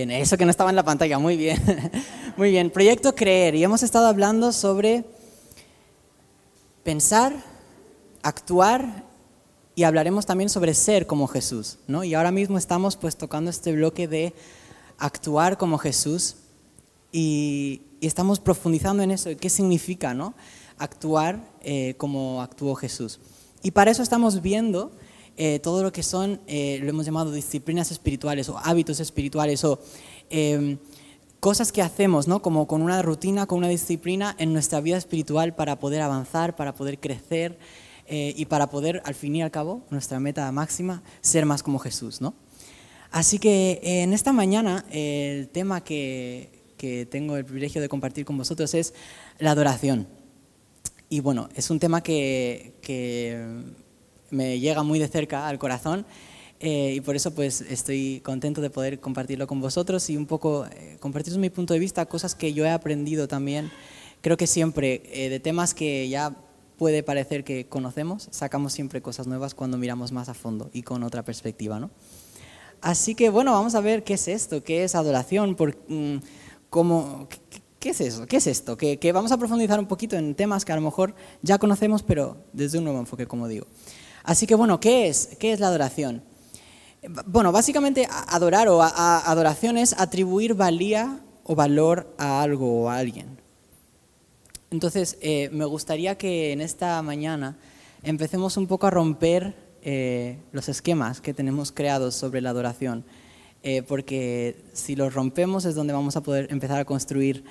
Eso que no estaba en la pantalla, muy bien. Muy bien, Proyecto Creer. Y hemos estado hablando sobre pensar, actuar y hablaremos también sobre ser como Jesús. ¿no? Y ahora mismo estamos pues tocando este bloque de actuar como Jesús y, estamos profundizando en eso. ¿Qué significa ¿no? actuar eh, como actuó Jesús? Y para eso estamos viendo eh, todo lo que son, eh, lo hemos llamado disciplinas espirituales o hábitos espirituales o em, cosas que hacemos, ¿no? Como con una rutina, con una disciplina en nuestra vida espiritual para poder avanzar, para poder crecer eh, y para poder, al fin y al cabo, nuestra meta máxima, ser más como Jesús, ¿no? Así que en esta mañana el tema que, que tengo el privilegio de compartir con vosotros es la adoración. Y bueno, es un tema que, que me llega muy de cerca al corazón eh, y por eso pues estoy contento de poder compartirlo con vosotros y un poco eh, compartir mi punto de vista, cosas que yo he aprendido también. Creo que siempre eh, de temas que ya puede parecer que conocemos, sacamos siempre cosas nuevas cuando miramos más a fondo y con otra perspectiva, ¿no? Así que bueno, vamos a ver qué es esto, qué es adoración, por, mm, cómo, qué, es eso, qué es esto, que, que vamos a profundizar un poquito en temas que a lo mejor ya conocemos, pero desde un nuevo enfoque, como digo. Así que bueno, ¿qué es? ¿Qué es la adoración? Bueno, básicamente adorar o adoración es atribuir valía o valor a algo o a alguien. Entonces, eh, me gustaría que en esta mañana empecemos un poco a romper eh, los esquemas que tenemos creados sobre la adoración, eh, porque si los rompemos es donde vamos a poder empezar a construir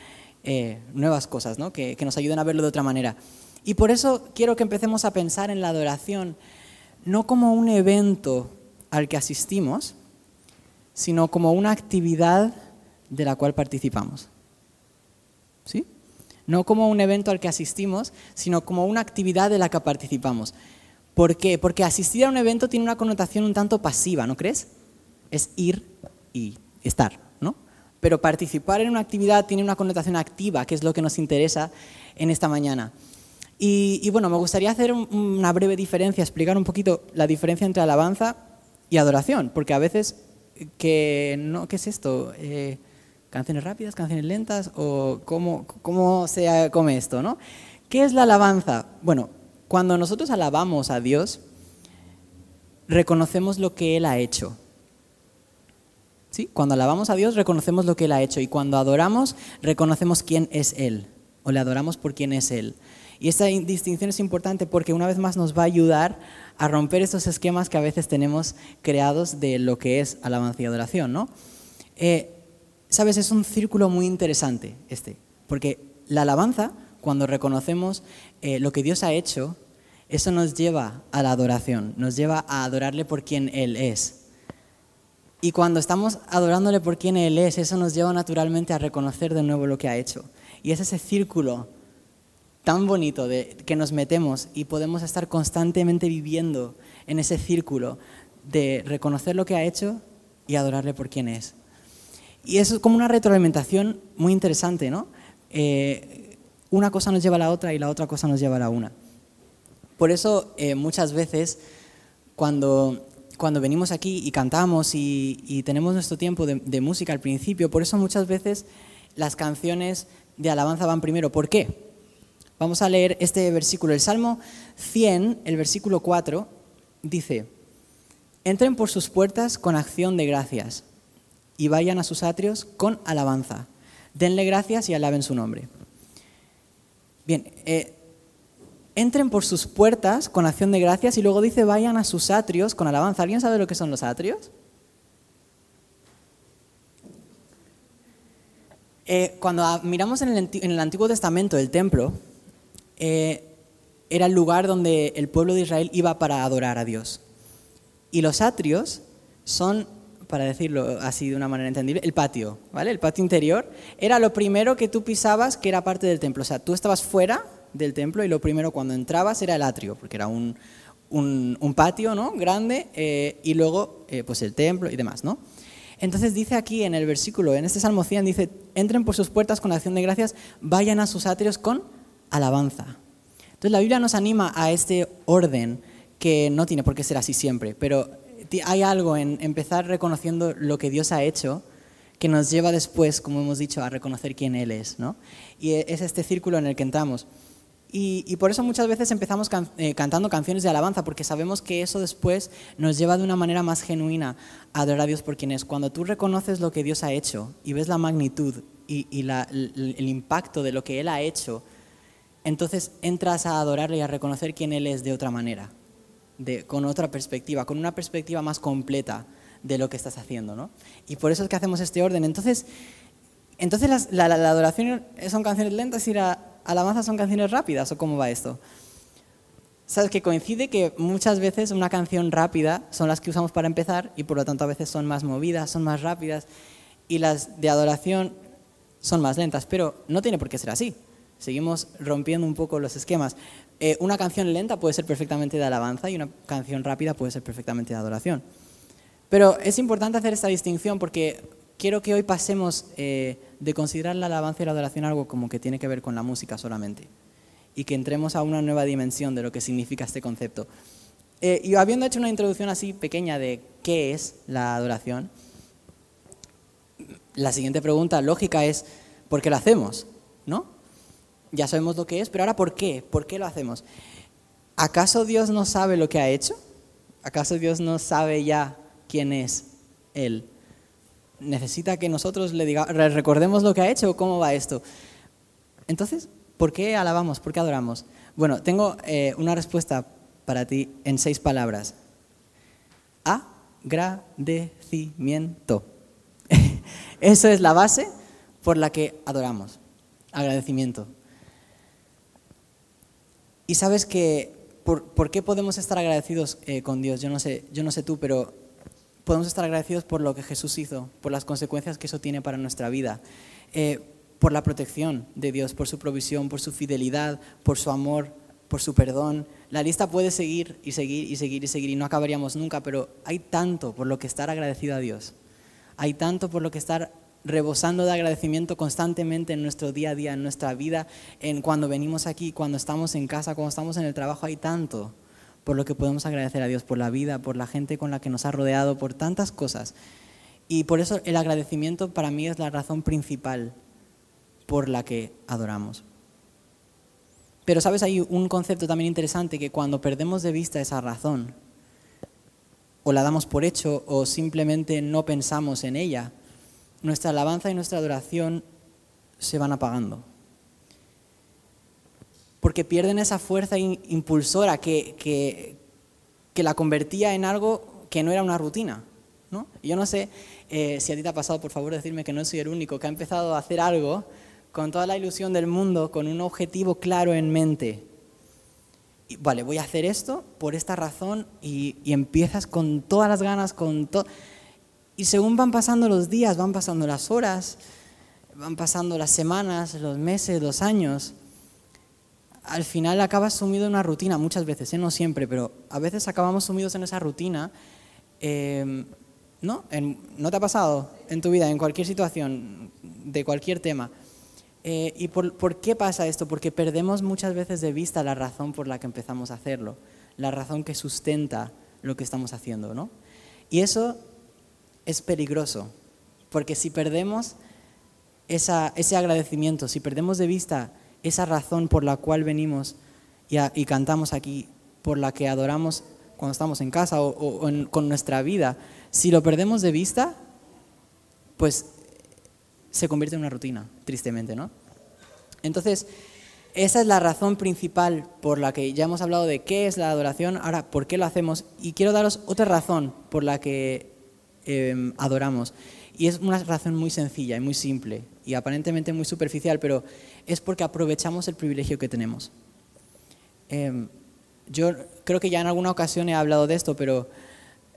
nuevas cosas, ¿no? que, que nos ayuden a verlo de otra manera. Y por eso quiero que empecemos a pensar en la adoración no como un evento al que asistimos, sino como una actividad de la cual participamos. ¿Sí? No como un evento al que asistimos, sino como una actividad de la que participamos. ¿Por qué? Porque asistir a un evento tiene una connotación un tanto pasiva, ¿no crees? Es ir y estar, ¿no? Pero participar en una actividad tiene una connotación activa, que es lo que nos interesa en esta mañana. Y, bueno, me gustaría hacer una breve diferencia, explicar un poquito la diferencia entre alabanza y adoración, porque a veces, que no, ¿qué es esto? Eh, ¿Canciones rápidas, canciones lentas? ¿O cómo, cómo se come esto? ¿no? ¿Qué es la alabanza? Bueno, cuando nosotros alabamos a Dios, reconocemos lo que Él ha hecho. ¿Sí? Cuando alabamos a Dios, reconocemos lo que Él ha hecho. Y cuando adoramos, reconocemos quién es Él. O le adoramos por quién es Él. Y esta distinción es importante porque una vez más nos va a ayudar a romper estos esquemas que a veces tenemos creados de lo que es alabanza y adoración, ¿no? Eh, Sabes, es un círculo muy interesante este, porque la alabanza, cuando reconocemos eh, lo que Dios ha hecho, eso nos lleva a la adoración, nos lleva a adorarle por quien Él es. Y cuando estamos adorándole por quien Él es, eso nos lleva naturalmente a reconocer de nuevo lo que ha hecho. Y es ese círculo tan bonito de que nos metemos y podemos estar constantemente viviendo en ese círculo de reconocer lo que ha hecho y adorarle por quien es. Y eso es como una retroalimentación muy interesante, ¿no? Eh, una cosa nos lleva a la otra y la otra cosa nos lleva a la una. Por eso eh, muchas veces cuando, cuando venimos aquí y cantamos y, tenemos nuestro tiempo de, de música al principio, por eso muchas veces las canciones de alabanza van primero. ¿Por qué? Vamos a leer este versículo. El Salmo 100, el versículo 4, dice, entren por sus puertas con acción de gracias y vayan a sus atrios con alabanza. Denle gracias y alaben su nombre. Bien, eh, entren por sus puertas con acción de gracias y luego dice vayan a sus atrios con alabanza. ¿Alguien sabe lo que son los atrios? Eh, cuando miramos en el, en el Antiguo Testamento el templo, eh, era el lugar donde el pueblo de Israel iba para adorar a Dios. Y los atrios son, para decirlo así de una manera entendible, el patio, ¿vale? El patio interior era lo primero que tú pisabas que era parte del templo. O sea, tú estabas fuera del templo y lo primero cuando entrabas era el atrio, porque era un, un, patio, ¿no? Grande, eh, y luego, eh, pues el templo y demás, ¿no? Entonces dice aquí en el versículo, en este Salmo 100, dice, entren por sus puertas con acción de gracias, vayan a sus atrios con alabanza. Entonces la Biblia nos anima a este orden que no tiene por qué ser así siempre, pero hay algo en empezar reconociendo lo que Dios ha hecho que nos lleva después, como hemos dicho, a reconocer quién Él es. ¿no? Y es este círculo en el que entramos. Y, por eso muchas veces empezamos eh, cantando canciones de alabanza, porque sabemos que eso después nos lleva de una manera más genuina a adorar a Dios por quien es. Cuando tú reconoces lo que Dios ha hecho y ves la magnitud y, el impacto de lo que Él ha hecho, entonces entras a adorarle y a reconocer quién Él es de otra manera, de, con otra perspectiva, con una perspectiva más completa de lo que estás haciendo. ¿no? Y por eso es que hacemos este orden. Entonces, entonces la, adoración son canciones lentas y la alabanza son canciones rápidas, ¿o cómo va esto? Sabes que coincide que muchas veces una canción rápida son las que usamos para empezar y por lo tanto a veces son más movidas, son más rápidas y las de adoración son más lentas, pero no tiene por qué ser así. Seguimos rompiendo un poco los esquemas. Eh, una canción lenta puede ser perfectamente de alabanza y una canción rápida puede ser perfectamente de adoración. Pero es importante hacer esta distinción porque quiero que hoy pasemos eh, de considerar la alabanza y la adoración algo como que tiene que ver con la música solamente y que entremos a una nueva dimensión de lo que significa este concepto. Eh, y habiendo hecho una introducción así pequeña de qué es la adoración, la siguiente pregunta lógica es, ¿por qué lo hacemos? ¿No? Ya sabemos lo que es, pero ahora ¿por qué? ¿Por qué lo hacemos? ¿Acaso Dios no sabe lo que ha hecho? ¿Acaso Dios no sabe ya quién es Él? necesita que nosotros le, diga, recordemos lo que ha hecho o cómo va esto. Entonces, ¿por qué alabamos? ¿Por qué adoramos? Bueno, tengo eh, una respuesta para ti en seis palabras. Agradecimiento. Eso es la base por la que adoramos. Agradecimiento. Y sabes que, ¿por, qué podemos estar agradecidos eh, con Dios? Yo no, sé, yo no sé tú, pero podemos estar agradecidos por lo que Jesús hizo, por las consecuencias que eso tiene para nuestra vida, eh, por la protección de Dios, por su provisión, por su fidelidad, por su amor, por su perdón. La lista puede seguir y seguir y seguir y seguir y no acabaríamos nunca, pero hay tanto por lo que estar agradecido a Dios. Hay tanto por lo que estar rebosando de agradecimiento constantemente en nuestro día a día, en nuestra vida, en cuando venimos aquí, cuando estamos en casa, cuando estamos en el trabajo, hay tanto por lo que podemos agradecer a Dios, por la vida, por la gente con la que nos ha rodeado, por tantas cosas. Y por eso el agradecimiento para mí es la razón principal por la que adoramos. Pero sabes, hay un concepto también interesante que cuando perdemos de vista esa razón, o la damos por hecho, o simplemente no pensamos en ella, nuestra alabanza y nuestra adoración se van apagando porque pierden esa fuerza impulsora que, que, la convertía en algo que no era una rutina. ¿no? yo no sé eh, si a ti te ha pasado, por favor, decirme que no soy el único que ha empezado a hacer algo con toda la ilusión del mundo, con un objetivo claro en mente. Vale, voy a hacer esto por esta razón y, y empiezas con todas las ganas, con todo... Y según van pasando los días, van pasando las horas, van pasando las semanas, los meses, los años, al final acabas sumido en una rutina, muchas veces, ¿eh? no siempre, pero a veces acabamos sumidos en esa rutina. Em, ¿No? ¿No te ha pasado en tu vida, en cualquier situación, de cualquier tema? Eh, ¿Y por, qué pasa esto? Porque perdemos muchas veces de vista la razón por la que empezamos a hacerlo, la razón que sustenta lo que estamos haciendo, ¿no? Y eso es peligroso, porque si perdemos ese agradecimiento, si perdemos de vista esa razón por la cual venimos y, cantamos aquí, por la que adoramos cuando estamos en casa o, con nuestra vida, si lo perdemos de vista, pues se convierte en una rutina, tristemente, ¿no? Entonces, esa es la razón principal por la que ya hemos hablado de qué es la adoración, ahora, ¿por qué lo hacemos? Y quiero daros otra razón por la que em, adoramos. Y es una razón muy sencilla y muy simple y aparentemente muy superficial, pero es porque aprovechamos el privilegio que tenemos. Em, yo creo que ya en alguna ocasión he hablado de esto, pero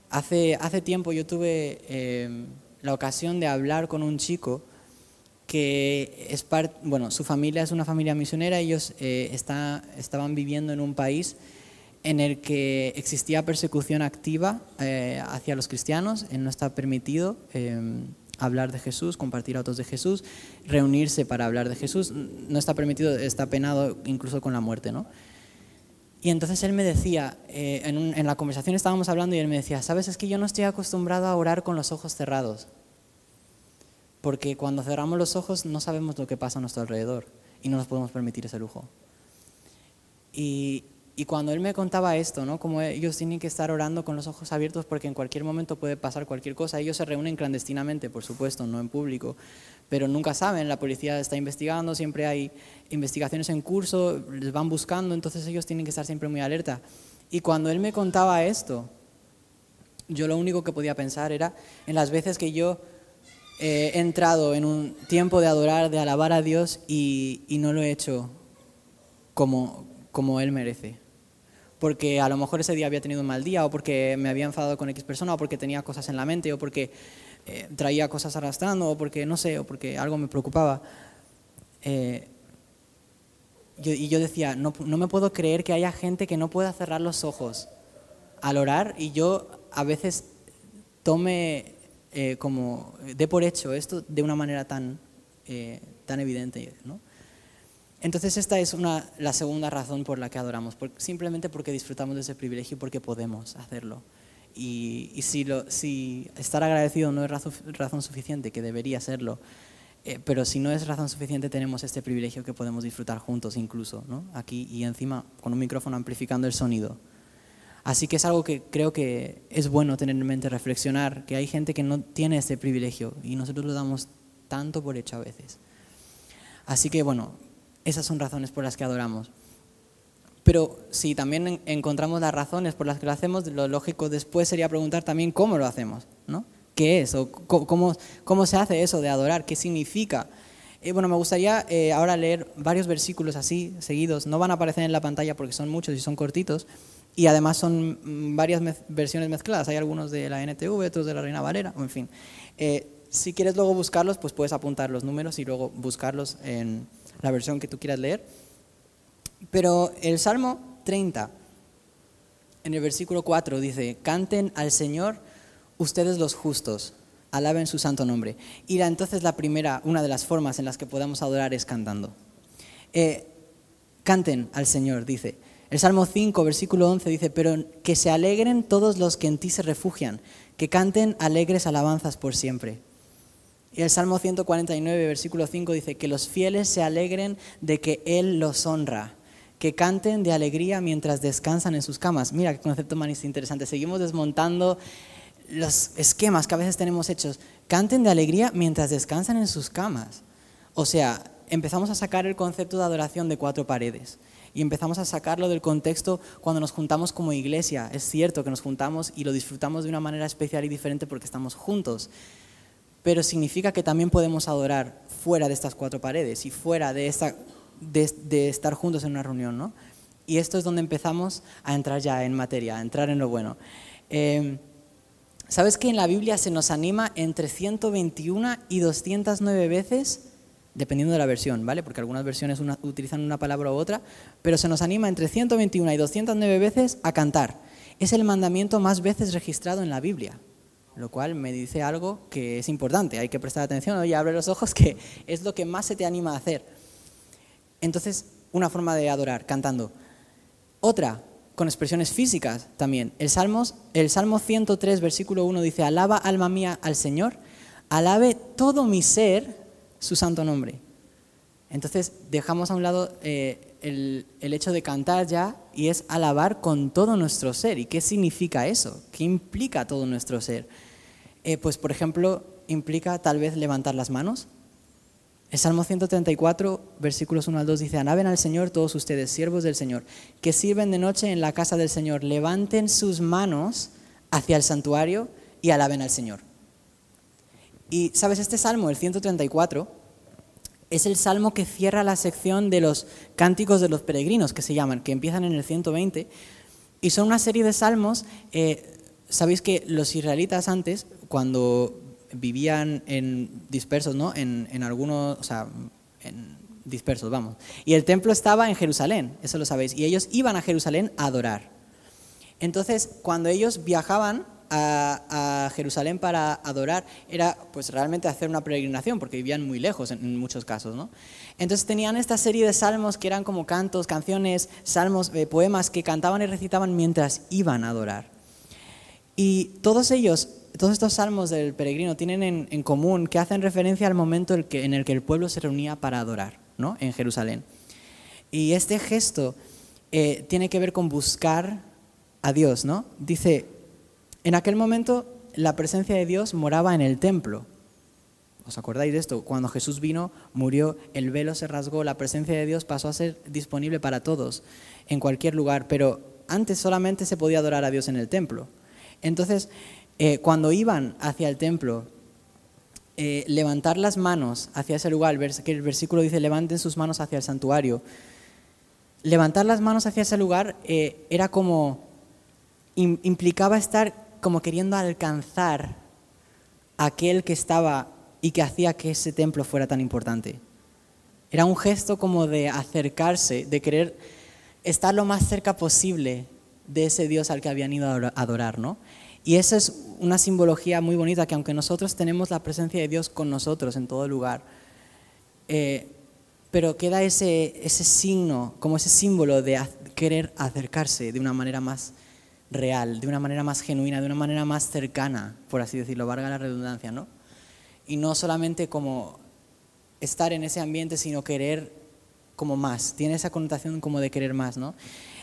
hace, hace tiempo yo tuve em, la ocasión de hablar con un chico que es parte, bueno, su familia es una familia misionera, ellos eh, está, estaban viviendo en un país en el que existía persecución activa eh, hacia los cristianos, no está permitido em, hablar de Jesús, compartir autos de Jesús, reunirse para hablar de Jesús. No está permitido, está penado incluso con la muerte, ¿no? Y entonces él me decía, eh, en, la conversación estábamos hablando y él me decía, sabes, es que yo no estoy acostumbrado a orar con los ojos cerrados. porque cuando cerramos los ojos no sabemos lo que pasa a nuestro alrededor y no nos podemos permitir ese lujo. Y, y cuando él me contaba esto, ¿no? Como ellos tienen que estar orando con los ojos abiertos porque en cualquier momento puede pasar cualquier cosa. Ellos se reúnen clandestinamente, por supuesto, no en público, pero nunca saben, la policía está investigando, siempre hay investigaciones en curso, les van buscando, entonces ellos tienen que estar siempre muy alerta. Y cuando él me contaba esto, yo lo único que podía pensar era en las veces que yo he entrado en un tiempo de adorar, de alabar a Dios y, y no lo he hecho como, como Él merece. Porque a lo mejor ese día había tenido un mal día, o porque me había enfadado con X persona, o porque tenía cosas en la mente, o porque eh, traía cosas arrastrando, o porque no sé, o porque algo me preocupaba. Eh, y yo decía, no, no, me puedo creer que haya gente que no pueda cerrar los ojos al orar y yo a veces tome eh, como, de por hecho esto de una manera tan, tan evidente, ¿no? Entonces esta es una, la segunda razón por la que adoramos, simplemente porque disfrutamos de ese privilegio y porque podemos hacerlo. Y, si, estar agradecido no es razón, suficiente, que debería serlo, eh, pero si no es razón suficiente tenemos este privilegio que podemos disfrutar juntos incluso, ¿no? aquí y encima con un micrófono amplificando el sonido. Así que es algo que creo que es bueno tener en mente, reflexionar, que hay gente que no tiene este privilegio y nosotros lo damos tanto por hecho a veces. Así que bueno, esas son razones por las que adoramos. Pero si también encontramos las razones por las que lo hacemos, lo lógico después sería preguntar también cómo lo hacemos, ¿no? ¿Qué es? Cómo se hace eso de adorar? ¿Qué significa? Eh, bueno, me gustaría eh, ahora leer varios versículos así, seguidos. No van a aparecer en la pantalla porque son muchos y son cortitos. Y además son mm, varias versiones mezcladas. Hay algunos de la NTV, otros de la Reina Valera, en fin. Eh, si quieres luego buscarlos, pues puedes apuntar los números y luego buscarlos en la versión que tú quieras leer. Pero el Salmo 30, en el versículo 4, dice, canten al Señor ustedes los justos, alaben su santo nombre. Y la, entonces la primera, una de las formas en las que podamos adorar es cantando. Eh, canten al Señor, dice. El Salmo 5, versículo 11 dice, pero que se alegren todos los que en ti se refugian, que canten alegres alabanzas por siempre. Y el Salmo 149, versículo 5 dice, que los fieles se alegren de que Él los honra, que canten de alegría mientras descansan en sus camas. Mira qué concepto más interesante. Seguimos desmontando los esquemas que a veces tenemos hechos. Canten de alegría mientras descansan en sus camas. O sea, empezamos a sacar el concepto de adoración de cuatro paredes y empezamos a sacarlo del contexto cuando nos juntamos como iglesia. Es cierto que nos juntamos y lo disfrutamos de una manera especial y diferente porque estamos juntos pero significa que también podemos adorar fuera de estas cuatro paredes y fuera de, esta, de, estar juntos en una reunión, ¿no? Y esto es donde empezamos a entrar ya en materia, a entrar en lo bueno. Em, ¿Sabes que en la Biblia se nos anima entre 121 y 209 veces, dependiendo de la versión, ¿vale? Porque algunas versiones utilizan una palabra u otra, pero se nos anima entre 121 y 209 veces a cantar. Es el mandamiento más veces registrado en la Biblia lo cual me dice algo que es importante, hay que prestar atención, oye, abre los ojos, que es lo que más se te anima a hacer. Entonces, una forma de adorar, cantando. Otra, con expresiones físicas también. El, Salmos, el Salmo 103, versículo 1 dice, alaba alma mía al Señor, alabe todo mi ser su santo nombre. Entonces, dejamos a un lado eh, el, el hecho de cantar ya y es alabar con todo nuestro ser. ¿Y qué significa eso? ¿Qué implica todo nuestro ser? Eh, pues, por ejemplo, implica tal vez levantar las manos. El Salmo 134, versículos 1 al 2 dice, alaben al Señor todos ustedes, siervos del Señor, que sirven de noche en la casa del Señor, levanten sus manos hacia el santuario y alaben al Señor. Y, ¿sabes? Este Salmo, el 134, es el salmo que cierra la sección de los cánticos de los peregrinos, que se llaman, que empiezan en el 120, y son una serie de salmos. Eh, Sabéis que los israelitas antes, cuando vivían en dispersos, ¿no? En, algunos, o sea, en dispersos, vamos. Y el templo estaba en Jerusalén, eso lo sabéis. Y ellos iban a Jerusalén a adorar. Entonces, cuando ellos viajaban a, Jerusalén para adorar, era pues realmente hacer una peregrinación, porque vivían muy lejos en, muchos casos, ¿no? Entonces tenían esta serie de salmos que eran como cantos, canciones, salmos, eh, poemas que cantaban y recitaban mientras iban a adorar. Y todos ellos todos estos salmos del peregrino tienen en, común que hacen referencia al momento en el, que, el pueblo se reunía para adorar ¿no? en Jerusalén. Y este gesto eh, tiene que ver con buscar a Dios. ¿no? Dice, en aquel momento la presencia de Dios moraba en el templo. ¿Os acordáis de esto? Cuando Jesús vino, murió, el velo se rasgó, la presencia de Dios pasó a ser disponible para todos, en cualquier lugar, pero antes solamente se podía adorar a Dios en el templo. Entonces, eh, cuando iban hacia el templo, eh, levantar las manos hacia ese lugar, que el versículo dice, levanten sus manos hacia el santuario, levantar las manos hacia ese lugar eh, era como, implicaba estar como queriendo alcanzar aquel que estaba y que hacía que ese templo fuera tan importante. Era un gesto como de acercarse, de querer estar lo más cerca posible de ese Dios al que habían ido a adorar, ¿no? Y esa es una simbología muy bonita, que aunque nosotros tenemos la presencia de Dios con nosotros en todo lugar, eh, pero queda ese, ese signo, como ese símbolo de querer acercarse de una manera más real, de una manera más genuina, de una manera más cercana, por así decirlo, valga la redundancia, ¿no? Y no solamente como estar en ese ambiente, sino querer como más, tiene esa connotación como de querer más, ¿no?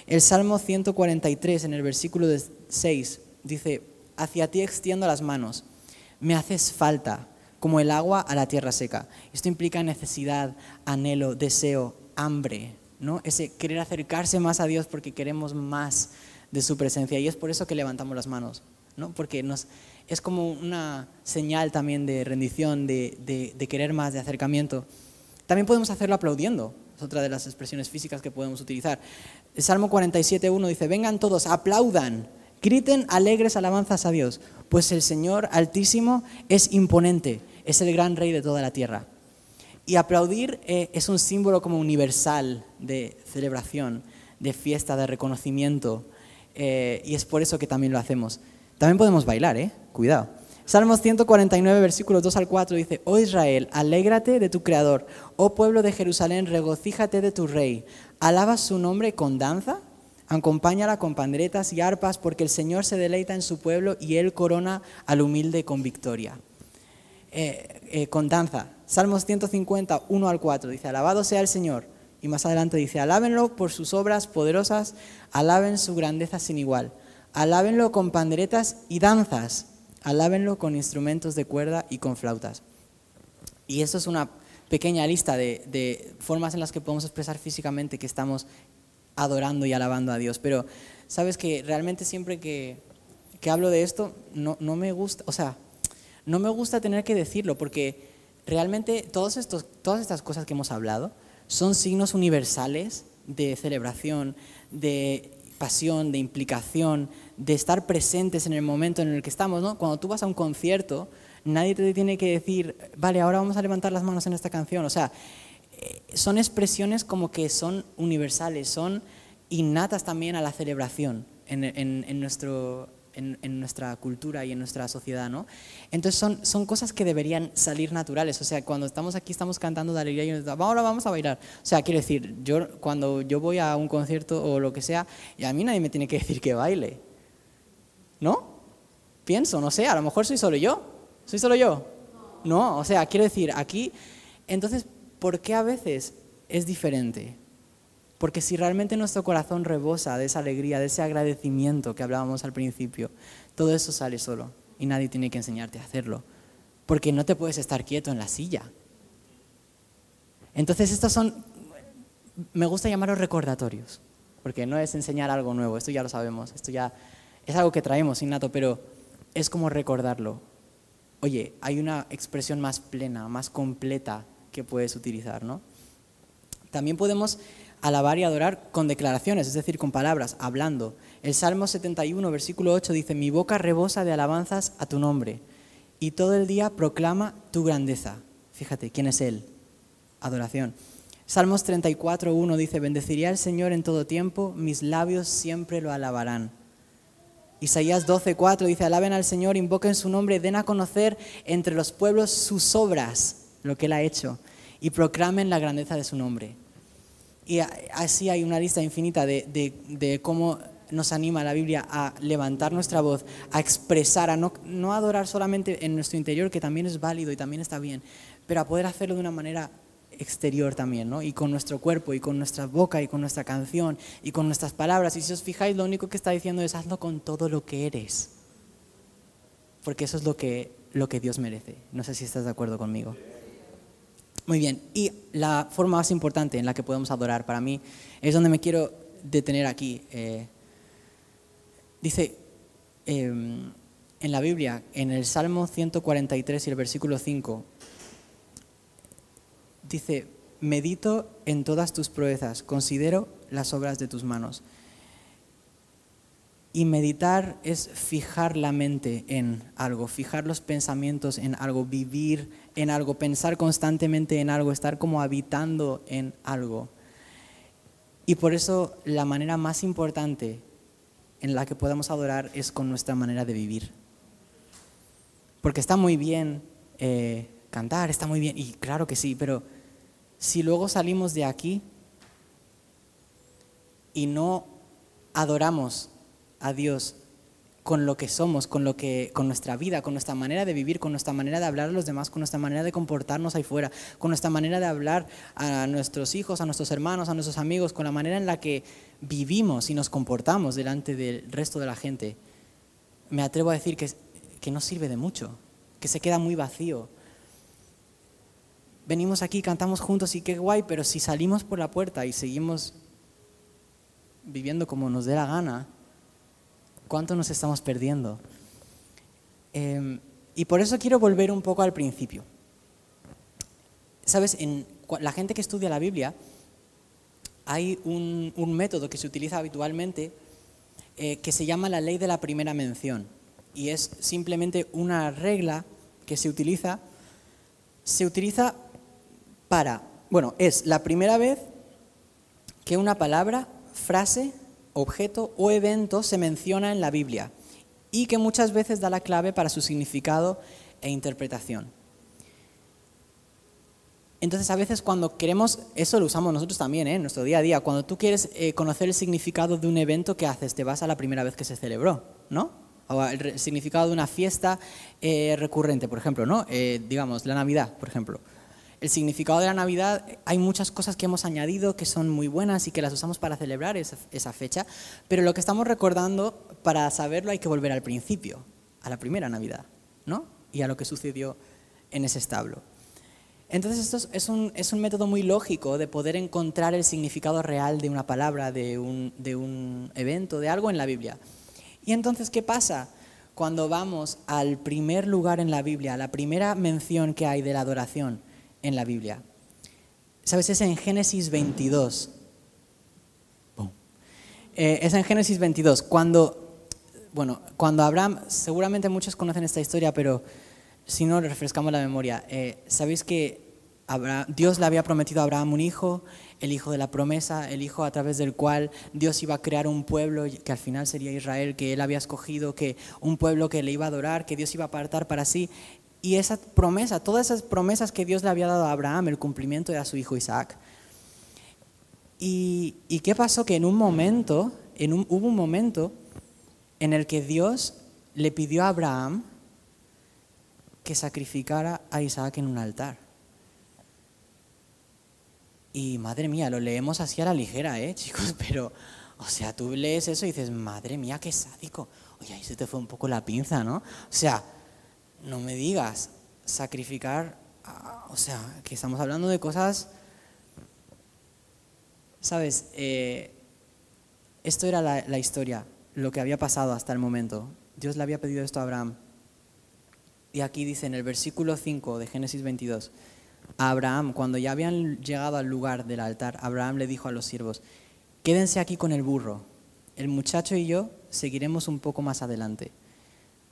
El Salmo 143, en el versículo 6, dice, hacia ti extiendo las manos, me haces falta, como el agua a la tierra seca. Esto implica necesidad, anhelo, deseo, hambre, ¿no? Ese querer acercarse más a Dios porque queremos más de su presencia. Y es por eso que levantamos las manos, ¿no? Porque nos, es como una señal también de rendición, de, de querer más, de acercamiento. También podemos hacerlo aplaudiendo, es otra de las expresiones físicas que podemos utilizar. El Salmo 47.1 dice, vengan todos, aplaudan, griten alegres alabanzas a Dios, pues el Señor Altísimo es imponente, es el gran rey de toda la tierra. Y aplaudir eh, es un símbolo como universal de celebración, de fiesta, de reconocimiento, eh, y es por eso que también lo hacemos. También podemos bailar, ¿eh? Cuidado. Salmos 149, versículos 2 al 4 dice, Oh Israel, alégrate de tu Creador, oh pueblo de Jerusalén, regocíjate de tu Rey, alaba su nombre con danza, acompáñala con panderetas y arpas, porque el Señor se deleita en su pueblo y Él corona al humilde con victoria. Eh, eh, con danza. Salmos 150, 1 al 4 dice, alabado sea el Señor. Y más adelante dice, alábenlo por sus obras poderosas, alaben su grandeza sin igual, alábenlo con panderetas y danzas alábenlo con instrumentos de cuerda y con flautas. Y esto es una pequeña lista de, formas en las que podemos expresar físicamente que estamos adorando y alabando a Dios. Pero sabes que realmente siempre que, hablo de esto, no, me gusta, o sea, no me gusta tener que decirlo, porque realmente todos estos, todas estas cosas que hemos hablado son signos universales de celebración, de pasión, de implicación, de estar presentes en el momento en el que estamos. Cuando tú vas a un concierto, nadie te tiene que decir, vale, ahora vamos a levantar las manos en esta canción. O sea, eh, son expresiones como que son universales, son innatas también a la celebración en nuestro, en, nuestra cultura y en nuestra sociedad, ¿no? Entonces son, son cosas que deberían salir naturales, o sea, cuando estamos aquí estamos cantando de alegría y nos ahora vamos a bailar. O sea, quiero decir, yo cuando yo voy a un concierto o lo que sea, y a mí nadie me tiene que decir que baile, ¿no? Pienso, no sé, a lo mejor soy solo yo, soy solo yo. No, o sea, quiero decir, aquí, entonces, ¿por qué a veces es diferente? Porque si realmente nuestro corazón rebosa de esa alegría, de ese agradecimiento que hablábamos al principio, todo eso sale solo y nadie tiene que enseñarte a hacerlo. Porque no te puedes estar quieto en la silla. Entonces estos son, me gusta llamarlos recordatorios, porque no es enseñar algo nuevo, esto ya lo sabemos, esto ya es algo que traemos innato, pero es como recordarlo. Oye, hay una expresión más plena, más completa que puedes utilizar, ¿no? También podemos alabar y adorar con declaraciones, es decir, con palabras, hablando. El Salmo 71, versículo 8 dice, mi boca rebosa de alabanzas a tu nombre y todo el día proclama tu grandeza. Fíjate, ¿quién es Él? Adoración. Salmos 34, 1 dice, bendeciré al Señor en todo tiempo, mis labios siempre lo alabarán. Isaías 12, 4 dice, alaben al Señor, invoquen su nombre, den a conocer entre los pueblos sus obras, lo que Él ha hecho, y proclamen la grandeza de su nombre. Y así hay una lista infinita de, cómo nos anima la Biblia a levantar nuestra voz, a expresar, a no, no adorar solamente en nuestro interior, que también es válido y también está bien, pero a poder hacerlo de una manera exterior también, ¿no? Y con nuestro cuerpo, y con nuestra boca, y con nuestra canción, y con nuestras palabras. Y si os fijáis, lo único que está diciendo es hazlo con todo lo que eres. Porque eso es lo que, lo que Dios merece. No sé si estás de acuerdo conmigo. Muy bien, y la forma más importante en la que podemos adorar para mí es donde me quiero detener aquí. Eh, dice em, en la Biblia, en el Salmo 143 y el versículo 5, dice, medito en todas tus proezas, considero las obras de tus manos. Y meditar es fijar la mente en algo, fijar los pensamientos en algo, vivir en algo, pensar constantemente en algo, estar como habitando en algo. Y por eso la manera más importante en la que podemos adorar es con nuestra manera de vivir. Porque está muy bien eh, cantar, está muy bien, y claro que sí, pero si luego salimos de aquí y no adoramos a Dios con lo que somos, con lo que con nuestra vida, con nuestra manera de vivir, con nuestra manera de hablar a los demás, con nuestra manera de comportarnos ahí fuera, con nuestra manera de hablar a nuestros hijos, a nuestros hermanos, a nuestros amigos, con la manera en la que vivimos y nos comportamos delante del resto de la gente. Me atrevo a decir que, que no sirve de mucho, que se queda muy vacío. Venimos aquí, cantamos juntos y qué guay, pero si salimos por la puerta y seguimos viviendo como nos dé la gana, ¿Cuánto nos estamos perdiendo? Em, y por eso quiero volver un poco al principio. Sabes, en la gente que estudia la Biblia, hay un, método que se utiliza habitualmente eh, que se llama la ley de la primera mención. Y es simplemente una regla que se utiliza, se utiliza para, bueno, es la primera vez que una palabra, frase objeto o evento se menciona en la Biblia y que muchas veces da la clave para su significado e interpretación. Entonces a veces cuando queremos, eso lo usamos nosotros también ¿eh? en nuestro día a día, cuando tú quieres eh, conocer el significado de un evento, ¿qué haces? Te vas a la primera vez que se celebró, ¿no? O el significado de una fiesta eh, recurrente, por ejemplo, ¿no? digamos, la Navidad, por ejemplo el significado de la Navidad, hay muchas cosas que hemos añadido que son muy buenas y que las usamos para celebrar esa, fecha, pero lo que estamos recordando, para saberlo hay que volver al principio, a la primera Navidad, ¿no? Y a lo que sucedió en ese establo. Entonces esto es un, es un método muy lógico de poder encontrar el significado real de una palabra, de un, de un evento, de algo en la Biblia. Y entonces, ¿qué pasa? Cuando vamos al primer lugar en la Biblia, a la primera mención que hay de la adoración, en la Biblia. ¿Sabes? Es en Génesis 22. Eh, es en Génesis 22. Cuando, bueno, cuando Abraham, seguramente muchos conocen esta historia, pero si no, refrescamos la memoria. Eh, ¿Sabéis que Dios le había prometido a Abraham un hijo, el hijo de la promesa, el hijo a través del cual Dios iba a crear un pueblo que al final sería Israel, que él había escogido, que un pueblo que le iba a adorar, que Dios iba a apartar para sí y esa promesa, todas esas promesas que Dios le había dado a Abraham, el cumplimiento de su hijo Isaac. ¿Y, qué pasó? Que en un momento, en un, hubo un momento en el que Dios le pidió a Abraham que sacrificara a Isaac en un altar. Y madre mía, lo leemos así a la ligera, ¿eh, chicos? Pero, o sea, tú lees eso y dices, madre mía, qué sádico. Oye, ahí se te fue un poco la pinza, ¿no? O sea, no me digas sacrificar, o sea, que estamos hablando de cosas, sabes, eh, esto era la, la historia, lo que había pasado hasta el momento. Dios le había pedido esto a Abraham. Y aquí dice en el versículo 5 de Génesis 22, a Abraham, cuando ya habían llegado al lugar del altar, Abraham le dijo a los siervos, quédense aquí con el burro, el muchacho y yo seguiremos un poco más adelante.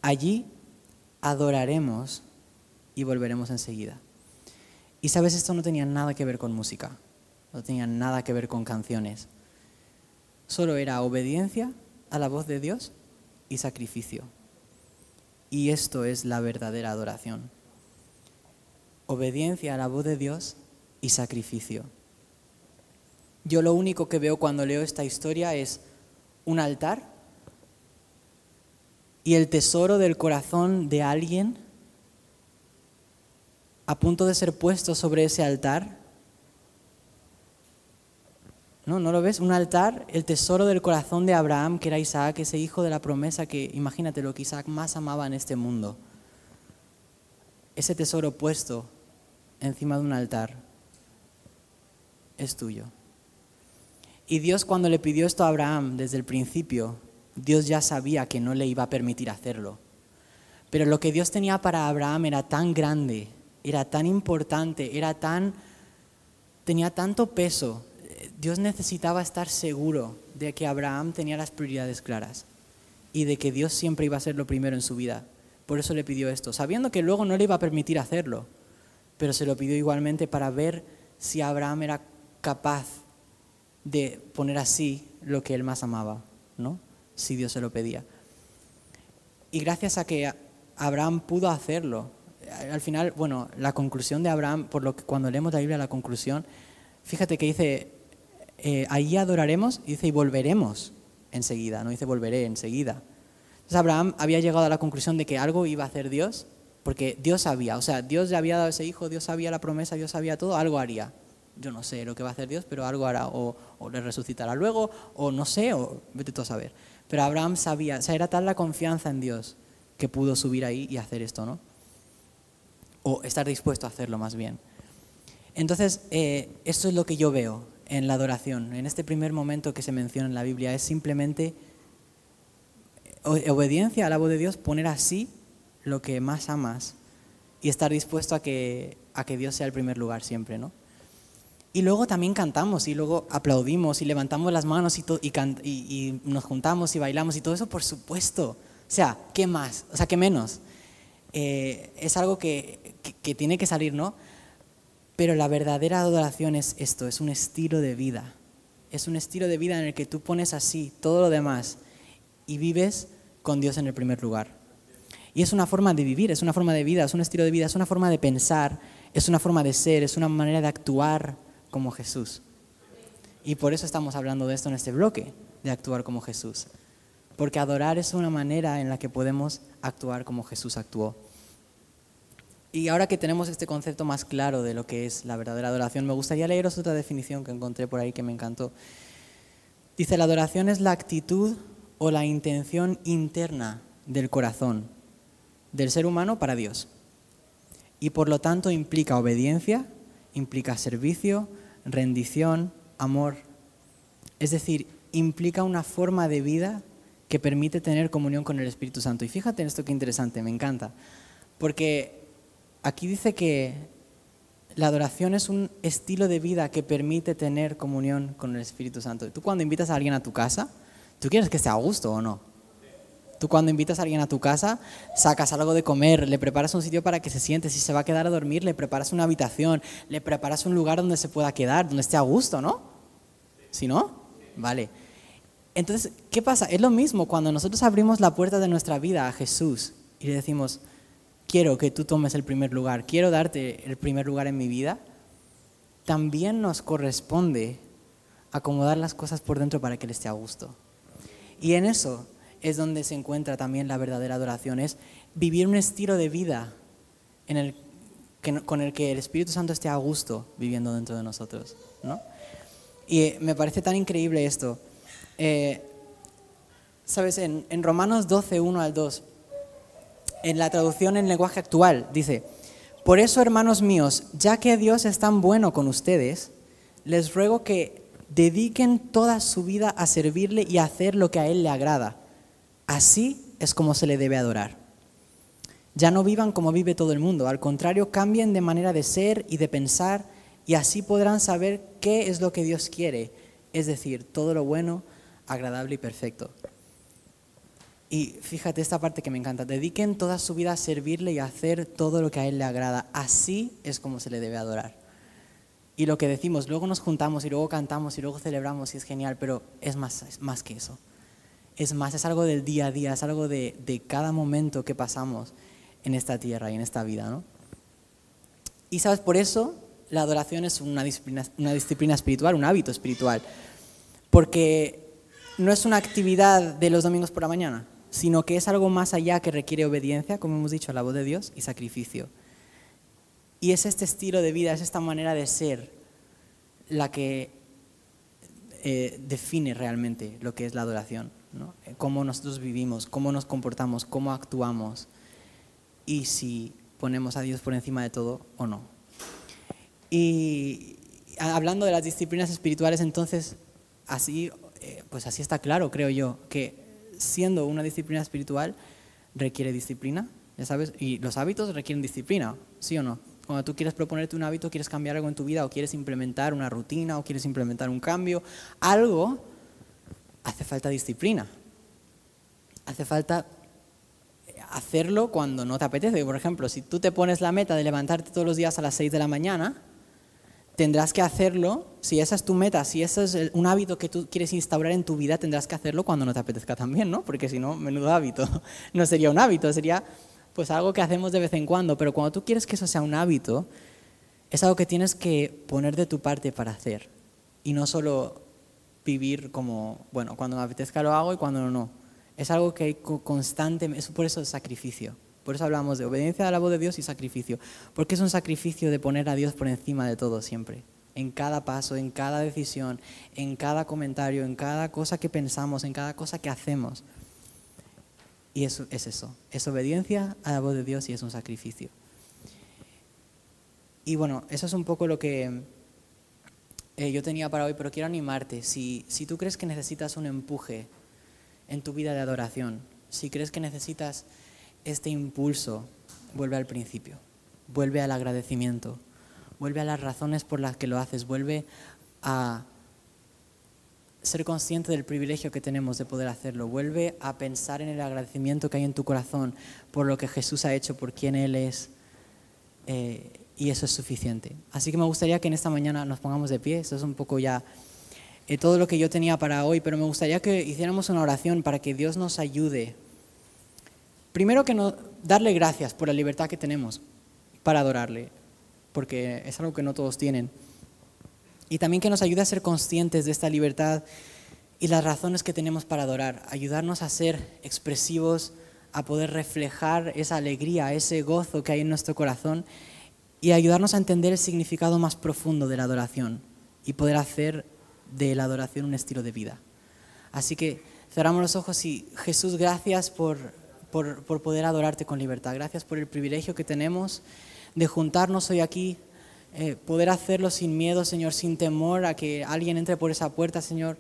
Allí adoraremos y volveremos enseguida. Y sabes, esto no tenía nada que ver con música, no tenía nada que ver con canciones. Solo era obediencia a la voz de Dios y sacrificio. Y esto es la verdadera adoración. Obediencia a la voz de Dios y sacrificio. Yo lo único que veo cuando leo esta historia es un altar y el tesoro del corazón de alguien a punto de ser puesto sobre ese altar. ¿No? ¿No lo ves? Un altar, el tesoro del corazón de Abraham, que era Isaac, ese hijo de la promesa que, imagínate, lo que Isaac más amaba en este mundo. Ese tesoro puesto encima de un altar es tuyo. Y Dios cuando le pidió esto a Abraham desde el principio, Dios ya sabía que no le iba a permitir hacerlo. Pero lo que Dios tenía para Abraham era tan grande, era tan importante, era tan tenía tanto peso. Dios necesitaba estar seguro de que Abraham tenía las prioridades claras y de que Dios siempre iba a ser lo primero en su vida. Por eso le pidió esto, sabiendo que luego no le iba a permitir hacerlo, pero se lo pidió igualmente para ver si Abraham era capaz de poner así lo que él más amaba, ¿no? Si Dios se lo pedía. Y gracias a que Abraham pudo hacerlo, al final, bueno, la conclusión de Abraham, por lo que cuando leemos la Biblia, la conclusión, fíjate que dice, eh, ahí adoraremos, y dice, y volveremos enseguida, no dice volveré enseguida. Entonces Abraham había llegado a la conclusión de que algo iba a hacer Dios, porque Dios sabía, o sea, Dios le había dado ese hijo, Dios sabía la promesa, Dios sabía todo, algo haría yo no sé lo que va a hacer Dios, pero algo hará, o, le resucitará luego, o no sé, o vete tú a saber. Pero Abraham sabía, o sea, era tal la confianza en Dios que pudo subir ahí y hacer esto, ¿no? O estar dispuesto a hacerlo más bien. Entonces, eh, esto es lo que yo veo en la adoración, en este primer momento que se menciona en la Biblia, es simplemente obediencia a la voz de Dios, poner así lo que más amas y estar dispuesto a que, a que Dios sea el primer lugar siempre, ¿no? Y luego también cantamos y luego aplaudimos y levantamos las manos y, y, nos juntamos y bailamos y todo eso, por supuesto. O sea, ¿qué más? O sea, ¿qué menos? Eh, es algo que, que, tiene que salir, ¿no? Pero la verdadera adoración es esto, es un estilo de vida. Es un estilo de vida en el que tú pones así todo lo demás y vives con Dios en el primer lugar. Y es una forma de vivir, es una forma de vida, es un estilo de vida, es una forma de pensar, es una forma de ser, es una manera de actuar como Jesús. Y por eso estamos hablando de esto en este bloque, de actuar como Jesús. Porque adorar es una manera en la que podemos actuar como Jesús actuó. Y ahora que tenemos este concepto más claro de lo que es la verdadera adoración, me gustaría leeros otra definición que encontré por ahí que me encantó. Dice, la adoración es la actitud o la intención interna del corazón del ser humano para Dios. Y por lo tanto implica obediencia, implica servicio, rendición, amor. Es decir, implica una forma de vida que permite tener comunión con el Espíritu Santo. Y fíjate en esto que interesante, me encanta. Porque aquí dice que la adoración es un estilo de vida que permite tener comunión con el Espíritu Santo. Tú cuando invitas a alguien a tu casa, ¿tú quieres que esté a gusto o no? Tú cuando invitas a alguien a tu casa, sacas algo de comer, le preparas un sitio para que se siente, si se va a quedar a dormir, le preparas una habitación, le preparas un lugar donde se pueda quedar, donde esté a gusto, ¿no? ¿Sí no? Vale. Entonces, ¿qué pasa? Es lo mismo cuando nosotros abrimos la puerta de nuestra vida a Jesús y le decimos, quiero que tú tomes el primer lugar, quiero darte el primer lugar en mi vida, también nos corresponde acomodar las cosas por dentro para que Él esté a gusto. Y en eso es donde se encuentra también la verdadera adoración, es vivir un estilo de vida en el, con el que el Espíritu Santo esté a gusto viviendo dentro de nosotros. ¿no? Y eh, me parece tan increíble esto. Eh, Sabes, en, en Romanos 12, 1 al 2, en la traducción en lenguaje actual, dice, por eso, hermanos míos, ya que Dios es tan bueno con ustedes, les ruego que dediquen toda su vida a servirle y a hacer lo que a Él le agrada Así es como se le debe adorar. Ya no vivan como vive todo el mundo, al contrario, cambien de manera de ser y de pensar y así podrán saber qué es lo que Dios quiere, es decir, todo lo bueno, agradable y perfecto. Y fíjate esta parte que me encanta, dediquen toda su vida a servirle y a hacer todo lo que a Él le agrada. Así es como se le debe adorar. Y lo que decimos, luego nos juntamos y luego cantamos y luego celebramos y es genial, pero es más, es más que eso es más, es algo del día a día, es algo de, cada momento que pasamos en esta tierra y en esta vida. ¿no? Y sabes, por eso la adoración es una disciplina, una disciplina espiritual, un hábito espiritual. Porque no es una actividad de los domingos por la mañana, sino que es algo más allá que requiere obediencia, como hemos dicho, a la voz de Dios y sacrificio. Y es este estilo de vida, es esta manera de ser la que eh, define realmente lo que es la adoración, ¿no? cómo nosotros vivimos, cómo nos comportamos, cómo actuamos y si ponemos a Dios por encima de todo o no. Y hablando de las disciplinas espirituales, entonces, así, eh, pues así está claro, creo yo, que siendo una disciplina espiritual requiere disciplina, ya sabes, y los hábitos requieren disciplina, ¿sí o no? Cuando tú quieres proponerte un hábito, quieres cambiar algo en tu vida o quieres implementar una rutina o quieres implementar un cambio, algo, hace falta disciplina. Hace falta hacerlo cuando no te apetece. Por ejemplo, si tú te pones la meta de levantarte todos los días a las 6 de la mañana, tendrás que hacerlo, si esa es tu meta, si ese es un hábito que tú quieres instaurar en tu vida, tendrás que hacerlo cuando no te apetezca también, ¿no? Porque si no, menudo hábito. No sería un hábito, sería pues algo que hacemos de vez en cuando, pero cuando tú quieres que eso sea un hábito, es algo que tienes que poner de tu parte para hacer y no solo vivir como, bueno, cuando me apetezca lo hago y cuando no. Es algo que hay constante, es por eso el sacrificio. Por eso hablamos de obediencia a la voz de Dios y sacrificio. Porque es un sacrificio de poner a Dios por encima de todo siempre. En cada paso, en cada decisión, en cada comentario, en cada cosa que pensamos, en cada cosa que hacemos. Y eso es eso. Es obediencia a la voz de Dios y es un sacrificio. Y bueno, eso es un poco lo que eh, yo tenía para hoy, pero quiero animarte. Si, si tú crees que necesitas un empuje en tu vida de adoración, si crees que necesitas este impulso, vuelve al principio, vuelve al agradecimiento, vuelve a las razones por las que lo haces, vuelve a ser consciente del privilegio que tenemos de poder hacerlo, vuelve a pensar en el agradecimiento que hay en tu corazón por lo que Jesús ha hecho, por quién Él es, eh, y eso es suficiente. Así que me gustaría que en esta mañana nos pongamos de pie, eso es un poco ya eh, todo lo que yo tenía para hoy, pero me gustaría que hiciéramos una oración para que Dios nos ayude Primero que darle gracias por la libertad que tenemos para adorarle, porque es algo que no todos tienen. Y también que nos ayude a ser conscientes de esta libertad y las razones que tenemos para adorar, ayudarnos a ser expresivos, a poder reflejar esa alegría, ese gozo que hay en nuestro corazón y ayudarnos a entender el significado más profundo de la adoración y poder hacer de la adoración un estilo de vida. Así que cerramos los ojos y Jesús, gracias por por, poder adorarte con libertad. Gracias por el privilegio que tenemos de juntarnos hoy aquí, eh, poder hacerlo sin miedo, Señor, sin temor a que alguien entre por esa puerta, Señor.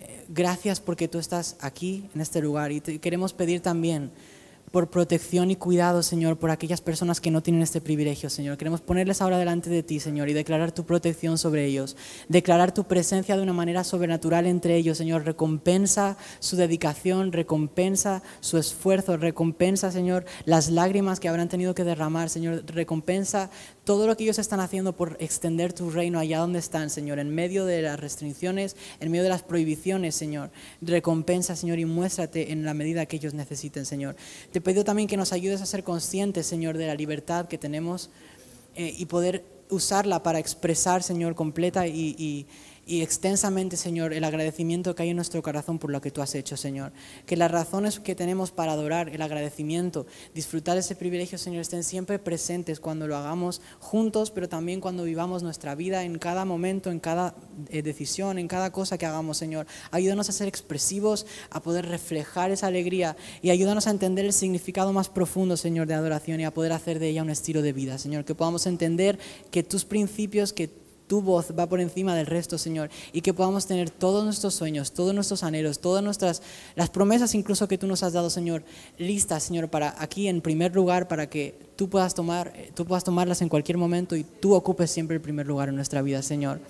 Eh, gracias porque tú estás aquí, en este lugar. Y queremos pedir también por protección y cuidado, Señor, por aquellas personas que no tienen este privilegio, Señor. Queremos ponerles ahora delante de ti, Señor, y declarar tu protección sobre ellos, declarar tu presencia de una manera sobrenatural entre ellos, Señor. Recompensa su dedicación, recompensa su esfuerzo, recompensa, Señor, las lágrimas que habrán tenido que derramar, Señor. Recompensa todo lo que ellos están haciendo por extender tu reino allá donde están, Señor, en medio de las restricciones, en medio de las prohibiciones, Señor. Recompensa, Señor, y muéstrate en la medida que ellos necesiten, Señor. Te pido también que nos ayudes a ser conscientes, Señor, de la libertad que tenemos eh, y poder usarla para expresar, Señor, completa y y extensamente, Señor, el agradecimiento que hay en nuestro corazón por lo que tú has hecho, Señor. Que las razones que tenemos para adorar, el agradecimiento, disfrutar ese privilegio, Señor, estén siempre presentes cuando lo hagamos juntos, pero también cuando vivamos nuestra vida en cada momento, en cada eh, decisión, en cada cosa que hagamos, Señor. Ayúdanos a ser expresivos, a poder reflejar esa alegría y ayúdanos a entender el significado más profundo, Señor, de adoración y a poder hacer de ella un estilo de vida, Señor. Que podamos entender que tus principios, que tu voz va por encima del resto, Señor, y que podamos tener todos nuestros sueños, todos nuestros anhelos, todas nuestras, las promesas incluso que tú nos has dado, Señor, listas, Señor, para aquí en primer lugar, para que tú puedas, tomar, eh, tú puedas tomarlas en cualquier momento y tú ocupes siempre el primer lugar en nuestra vida, Señor.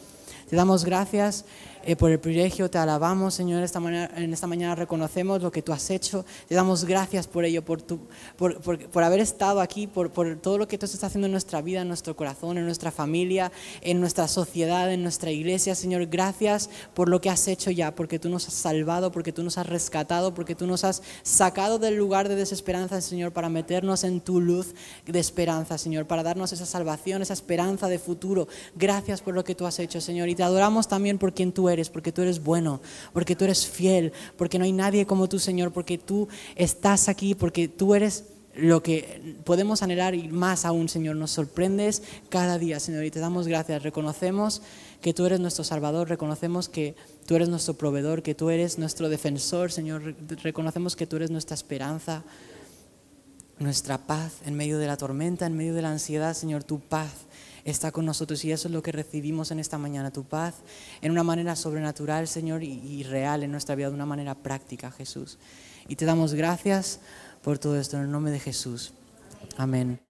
Te damos gracias eh, por el privilegio, te alabamos, Señor, esta en esta mañana reconocemos lo que tú has hecho, te damos gracias por ello, por, tu, por, por, haber estado aquí, por, por, todo lo que tú estás haciendo en nuestra vida, en nuestro corazón, en nuestra familia, en nuestra sociedad, en nuestra iglesia, Señor, gracias por lo que has hecho ya, porque tú nos has salvado, porque tú nos has rescatado, porque tú nos has sacado del lugar de desesperanza, Señor, para meternos en tu luz de esperanza, Señor, para darnos esa salvación, esa esperanza de futuro. Gracias por lo que tú has hecho, Señor y te adoramos también por quien tú eres, porque tú eres bueno, porque tú eres fiel, porque no hay nadie como tú, Señor, porque tú estás aquí, porque tú eres lo que podemos anhelar y más aún, Señor. Nos sorprendes cada día, Señor, y te damos gracias. Reconocemos que tú eres nuestro Salvador, reconocemos que tú eres nuestro proveedor, que tú eres nuestro defensor, Señor. Reconocemos que tú eres nuestra esperanza, nuestra paz en medio de la tormenta, en medio de la ansiedad, Señor, tu paz está con nosotros y eso es lo que recibimos en esta mañana, tu paz en una manera sobrenatural, Señor, y, real en nuestra vida, de una manera práctica, Jesús. Y te damos gracias por todo esto en el nombre de Jesús. Amén.